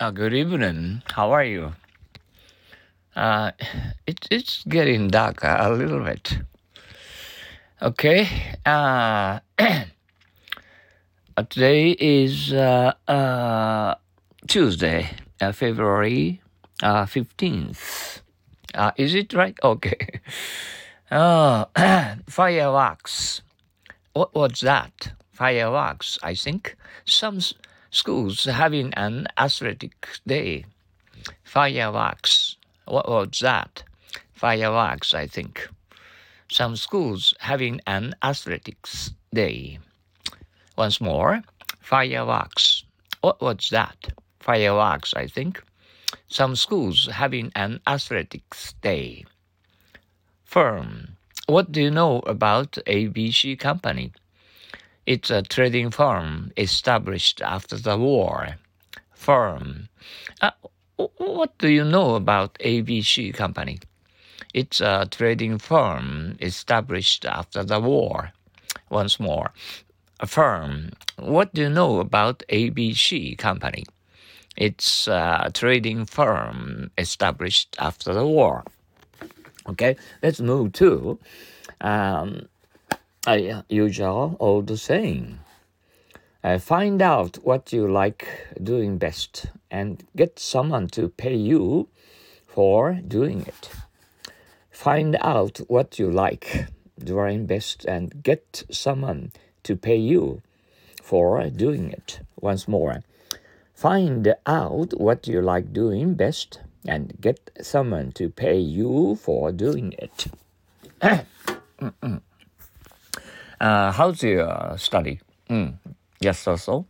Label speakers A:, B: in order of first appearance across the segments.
A: Uh, good evening. How are you? Uh, it, it's getting darker a little bit. Okay. Uh, today is uh, uh, Tuesday, uh, February uh, 15th. Uh, is it right? Okay. Oh, fireworks. What was that? Fireworks, I think. Some schools having an athletic day. Fireworks. What was that? Fireworks, I think. Some schools having an athletics day. Once more, fireworks. What was that? Fireworks, I think. Some schools having an athletics day. Firm. What do you know about ABC Company? It's a trading firm established after the war. Firm. Uh, what do you know about ABC Company? It's a trading firm established after the war. Once more. A firm. What do you know about ABC Company? It's a trading firm established after the war. Okay, let's move to um, a usual old saying. Uh, find out what you like doing best and get someone to pay you for doing it. Find out what you like doing best and get someone to pay you for doing it. Once more. Find out what you like doing best and get someone to pay you for doing it. uh, how's your study? Mm, yes, so so.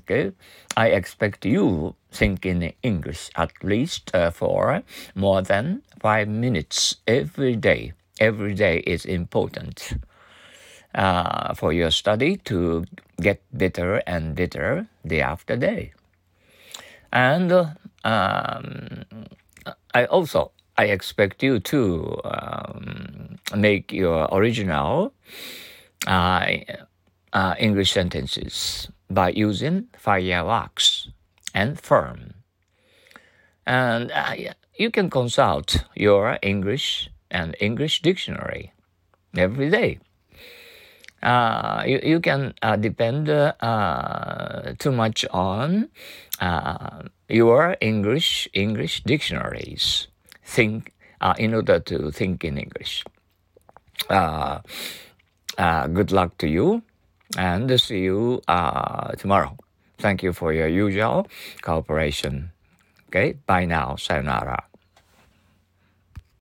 A: Okay. I expect you think in English at least uh, for more than five minutes every day. Every day is important uh, for your study to get better and better day after day. And um, I also I expect you to um, make your original uh, uh, English sentences by using fireworks and firm. And uh, you can consult your English and English dictionary every day. Uh, you, you can uh, depend uh, too much on your English English dictionaries. Think in order to think in English. Uh, good luck to you, and see you uh, tomorrow. Thank you for your usual cooperation. Okay, bye now. Sayonara.